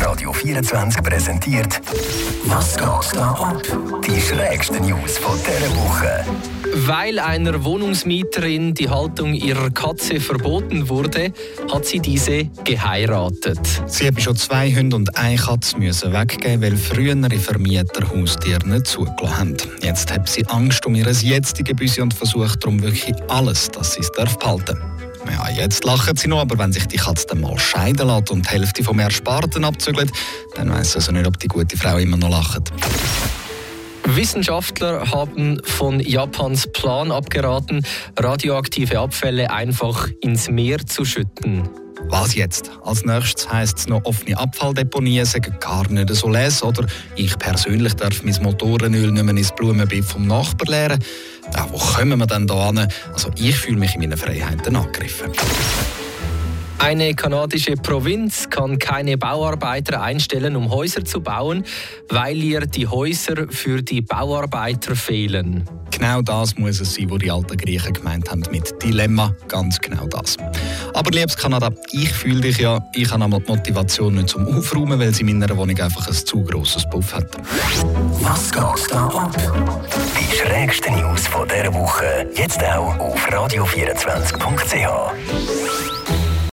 Radio 24 präsentiert Was geht da ab? Die schrägsten News von dieser Woche. Weil einer Wohnungsmieterin die Haltung ihrer Katze verboten wurde, hat sie diese geheiratet. Sie haben schon zwei Hunde und eine Katze müssen weggeben, weil frühere Vermieter Haustiere nicht zugelassen haben. Jetzt hat sie Angst um ihr jetziges Büsi und versucht darum wirklich alles, dass sie es behalten darf. Ja, jetzt lachen sie noch, aber wenn sich die Katze dann mal scheiden lässt und die Hälfte vom Ersparten abzügelt, dann weiß sie also nicht, ob die gute Frau immer noch lacht. Wissenschaftler haben von Japans Plan abgeraten, radioaktive Abfälle einfach ins Meer zu schütten. Was jetzt? Als nächstes heisst es noch offene Abfalldeponien, sagen gar nicht so les. Oder ich persönlich darf mein Motorenöl nicht mehr ins Blumenbeet vom Nachbarn leeren. Ja, wo kommen wir denn da hin? Also ich fühle mich in meinen Freiheiten angegriffen. Eine kanadische Provinz kann keine Bauarbeiter einstellen, um Häuser zu bauen, weil ihr die Häuser für die Bauarbeiter fehlen. Genau das muss es sein, was die alten Griechen gemeint haben mit Dilemma. Ganz genau das. Aber liebes Kanada, ich fühle dich ja, ich habe einmal die Motivation nicht zum Aufräumen, weil sie in meiner Wohnung einfach ein zu grosses Puff hat. Was geht da ab? Die schrägsten News von dieser Woche jetzt auch auf radio24.ch.